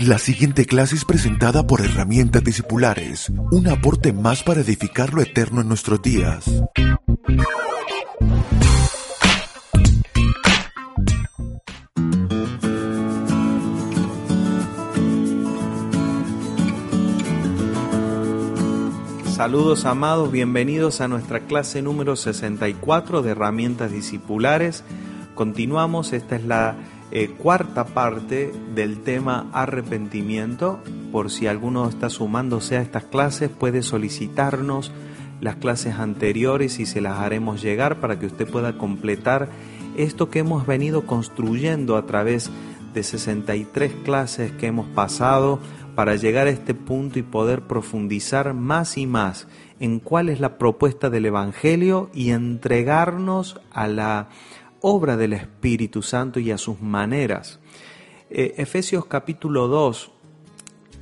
La siguiente clase es presentada por Herramientas Discipulares, un aporte más para edificar lo eterno en nuestros días. Saludos amados, bienvenidos a nuestra clase número 64 de herramientas discipulares. Continuamos, esta es la eh, cuarta parte del tema arrepentimiento. Por si alguno está sumándose a estas clases, puede solicitarnos las clases anteriores y se las haremos llegar para que usted pueda completar esto que hemos venido construyendo a través de 63 clases que hemos pasado para llegar a este punto y poder profundizar más y más en cuál es la propuesta del Evangelio y entregarnos a la obra del Espíritu Santo y a sus maneras. Eh, Efesios capítulo 2,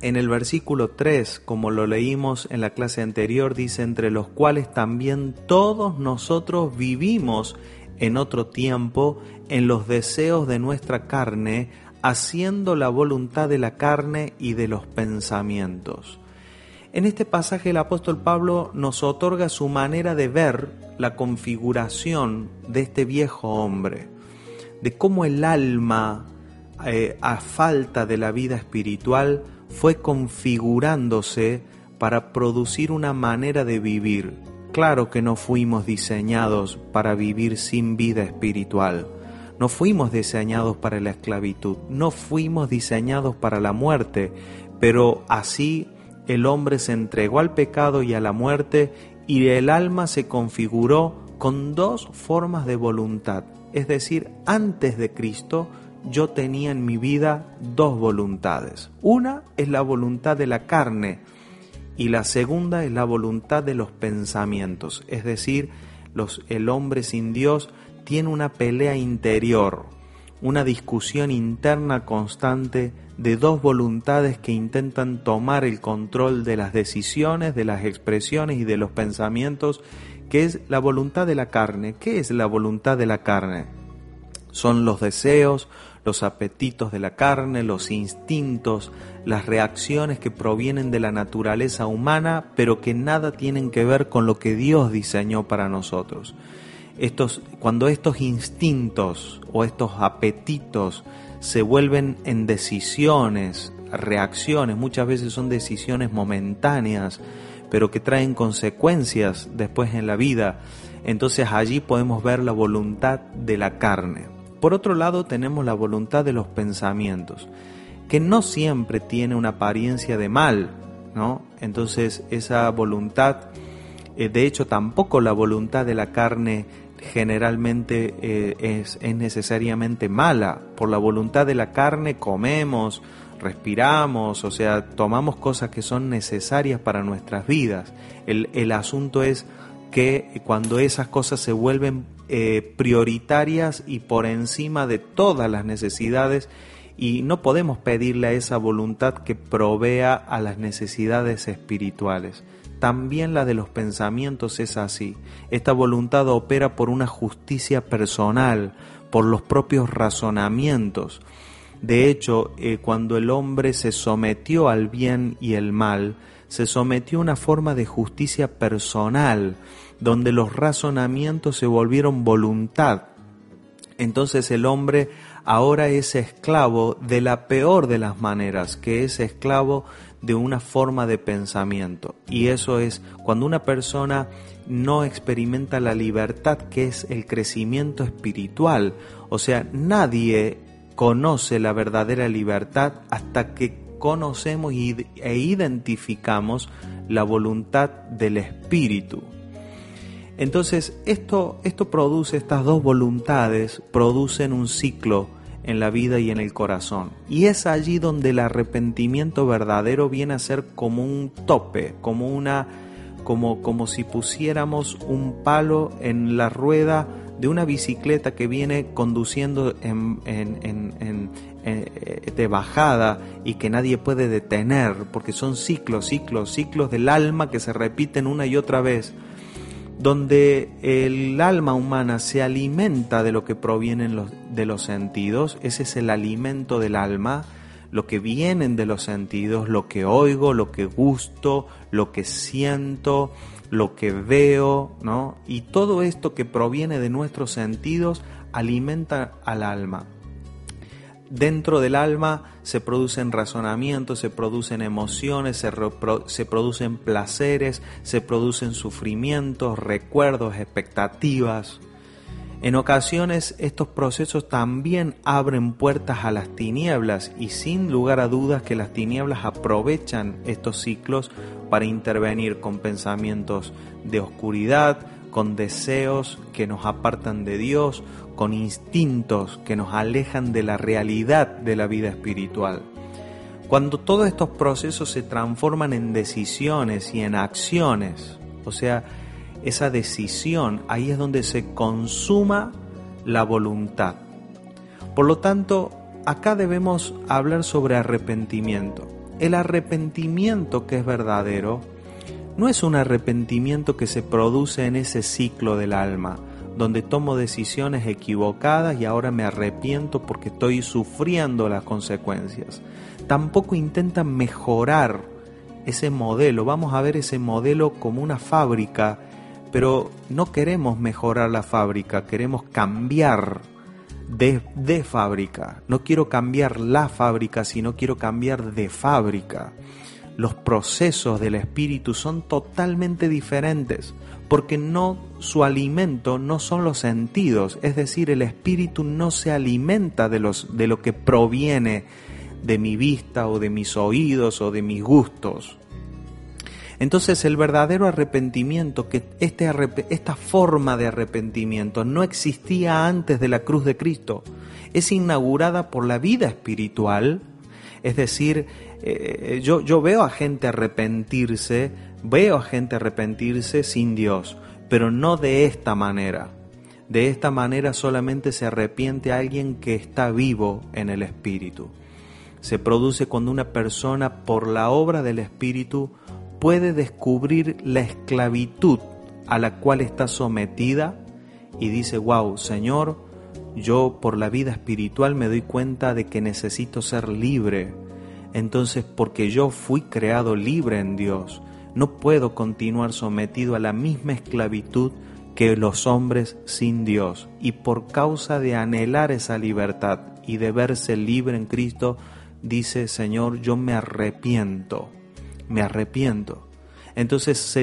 en el versículo 3, como lo leímos en la clase anterior, dice, entre los cuales también todos nosotros vivimos en otro tiempo en los deseos de nuestra carne, haciendo la voluntad de la carne y de los pensamientos. En este pasaje el apóstol Pablo nos otorga su manera de ver la configuración de este viejo hombre, de cómo el alma, eh, a falta de la vida espiritual, fue configurándose para producir una manera de vivir. Claro que no fuimos diseñados para vivir sin vida espiritual. No fuimos diseñados para la esclavitud, no fuimos diseñados para la muerte, pero así el hombre se entregó al pecado y a la muerte y el alma se configuró con dos formas de voluntad. Es decir, antes de Cristo yo tenía en mi vida dos voluntades. Una es la voluntad de la carne y la segunda es la voluntad de los pensamientos. Es decir, los, el hombre sin Dios tiene una pelea interior, una discusión interna constante de dos voluntades que intentan tomar el control de las decisiones, de las expresiones y de los pensamientos, que es la voluntad de la carne. ¿Qué es la voluntad de la carne? Son los deseos, los apetitos de la carne, los instintos, las reacciones que provienen de la naturaleza humana, pero que nada tienen que ver con lo que Dios diseñó para nosotros. Estos, cuando estos instintos o estos apetitos se vuelven en decisiones, reacciones, muchas veces son decisiones momentáneas, pero que traen consecuencias después en la vida. Entonces allí podemos ver la voluntad de la carne. Por otro lado tenemos la voluntad de los pensamientos, que no siempre tiene una apariencia de mal, ¿no? Entonces esa voluntad, eh, de hecho tampoco la voluntad de la carne generalmente eh, es, es, necesariamente mala. Por la voluntad de la carne comemos, respiramos, o sea, tomamos cosas que son necesarias para nuestras vidas. El, el asunto es que cuando esas cosas se vuelven eh, prioritarias y por encima de todas las necesidades, y no podemos pedirle a esa voluntad que provea a las necesidades espirituales también la de los pensamientos es así. Esta voluntad opera por una justicia personal, por los propios razonamientos. De hecho, eh, cuando el hombre se sometió al bien y el mal, se sometió a una forma de justicia personal, donde los razonamientos se volvieron voluntad. Entonces el hombre ahora es esclavo de la peor de las maneras, que es esclavo de una forma de pensamiento. Y eso es cuando una persona no experimenta la libertad que es el crecimiento espiritual. O sea, nadie conoce la verdadera libertad hasta que conocemos e identificamos la voluntad del espíritu. Entonces, esto, esto produce, estas dos voluntades producen un ciclo en la vida y en el corazón. Y es allí donde el arrepentimiento verdadero viene a ser como un tope, como una como, como si pusiéramos un palo en la rueda de una bicicleta que viene conduciendo en, en, eh, de bajada y que nadie puede detener, porque son ciclos, ciclos, ciclos del alma que se repiten una y otra vez donde el alma humana se alimenta de lo que proviene de los sentidos, ese es el alimento del alma, lo que vienen de los sentidos, lo que oigo, lo que gusto, lo que siento, lo que veo, ¿no? Y todo esto que proviene de nuestros sentidos alimenta al alma. Dentro del alma se producen razonamientos, se producen emociones, se, producen placeres, se producen sufrimientos, recuerdos, expectativas. En ocasiones estos procesos también abren puertas a las tinieblas y sin lugar a dudas que las tinieblas aprovechan estos ciclos para intervenir con pensamientos de oscuridad, con deseos que nos apartan de Dios, con instintos que nos alejan de la realidad de la vida espiritual. Cuando todos estos procesos se transforman en decisiones y en acciones, o sea, esa decisión, ahí es donde se consuma la voluntad. Por lo tanto, acá debemos hablar sobre arrepentimiento. El arrepentimiento que es verdadero no es un arrepentimiento que se produce en ese ciclo del alma, donde tomo decisiones equivocadas y ahora me arrepiento porque estoy sufriendo las consecuencias. Tampoco intenta mejorar ese modelo. Vamos a ver ese modelo como una fábrica pero no queremos mejorar la fábrica, queremos cambiar de, de, fábrica. No quiero cambiar la fábrica, sino quiero cambiar de fábrica. Los procesos del espíritu son totalmente diferentes, porque no su alimento no son los sentidos, es decir, el espíritu no se alimenta de los de lo que proviene de mi vista o de mis oídos o de mis gustos. Entonces el verdadero arrepentimiento, que este esta forma de arrepentimiento no existía antes de la cruz de Cristo, es inaugurada por la vida espiritual. Es decir, eh, yo, yo veo a gente arrepentirse, veo a gente arrepentirse sin Dios, pero no de esta manera. De esta manera solamente se arrepiente alguien que está vivo en el Espíritu. Se produce cuando una persona por la obra del Espíritu puede descubrir la esclavitud a la cual está sometida y dice, wow, Señor, yo por la vida espiritual me doy cuenta de que necesito ser libre. Entonces, porque yo fui creado libre en Dios, no puedo continuar sometido a la misma esclavitud que los hombres sin Dios. Y por causa de anhelar esa libertad y de verse libre en Cristo, dice, Señor, yo me arrepiento me arrepiento. Entonces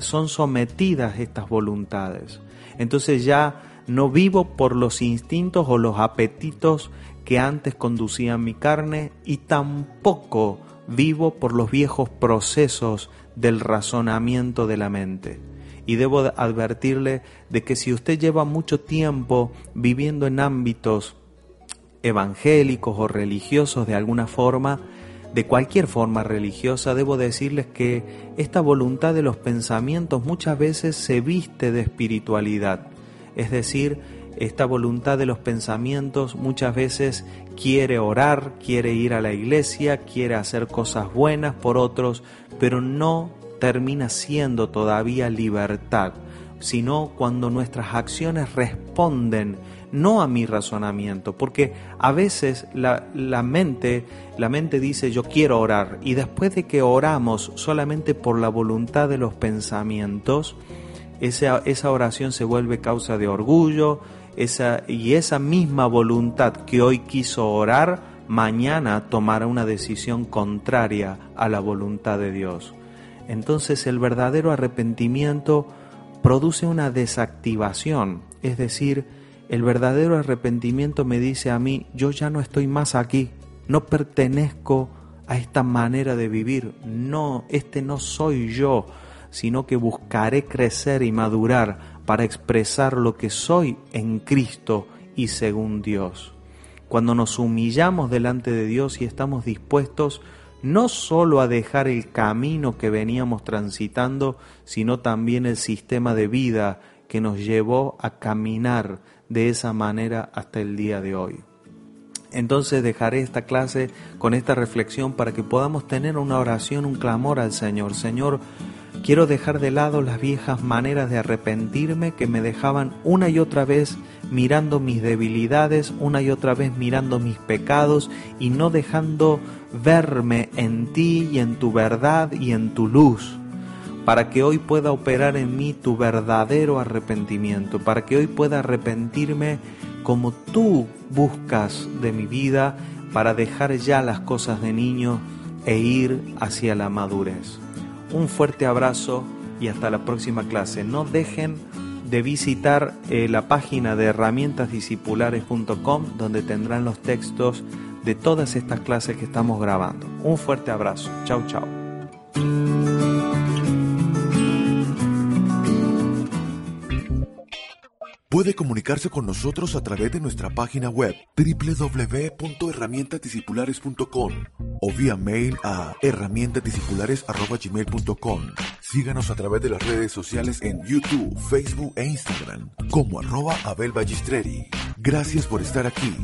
son sometidas estas voluntades. Entonces ya no vivo por los instintos o los apetitos que antes conducían mi carne y tampoco vivo por los viejos procesos del razonamiento de la mente. Y debo advertirle de que si usted lleva mucho tiempo viviendo en ámbitos evangélicos o religiosos de alguna forma, de cualquier forma religiosa, debo decirles que esta voluntad de los pensamientos muchas veces se viste de espiritualidad. Es decir, esta voluntad de los pensamientos muchas veces quiere orar, quiere ir a la iglesia, quiere hacer cosas buenas por otros, pero no termina siendo todavía libertad, sino cuando nuestras acciones responden no a mi razonamiento, porque a veces la, mente, la mente dice yo quiero orar y después de que oramos solamente por la voluntad de los pensamientos, esa, esa oración se vuelve causa de orgullo, esa, y esa misma voluntad que hoy quiso orar, mañana tomará una decisión contraria a la voluntad de Dios. Entonces el verdadero arrepentimiento produce una desactivación, es decir, el verdadero arrepentimiento me dice a mí, yo ya no estoy más aquí, no pertenezco a esta manera de vivir, no, este no soy yo, sino que buscaré crecer y madurar para expresar lo que soy en Cristo y según Dios. Cuando nos humillamos delante de Dios y estamos dispuestos no solo a dejar el camino que veníamos transitando, sino también el sistema de vida que nos llevó a caminar de esa manera hasta el día de hoy. Entonces dejaré esta clase con esta reflexión para que podamos tener una oración, un clamor al Señor. Señor, Quiero dejar de lado las viejas maneras de arrepentirme que me dejaban una y otra vez mirando mis debilidades, una y otra vez mirando mis pecados y no dejando verme en ti y en tu verdad y en tu luz, para que hoy pueda operar en mí tu verdadero arrepentimiento, para que hoy pueda arrepentirme como tú buscas de mi vida para dejar ya las cosas de niño e ir hacia la madurez. Un fuerte abrazo y hasta la próxima clase. No dejen de visitar eh, la página de herramientasdiscipulares.com donde tendrán los textos de todas estas clases que estamos grabando. Un fuerte abrazo. Chau, chau. Puede comunicarse con nosotros a través de nuestra página web www.herramientasdiscipulares.com o vía mail a herramientasdiscipulares.com. Síganos a través de las redes sociales en YouTube, Facebook e Instagram como arroba Abel Gracias por estar aquí.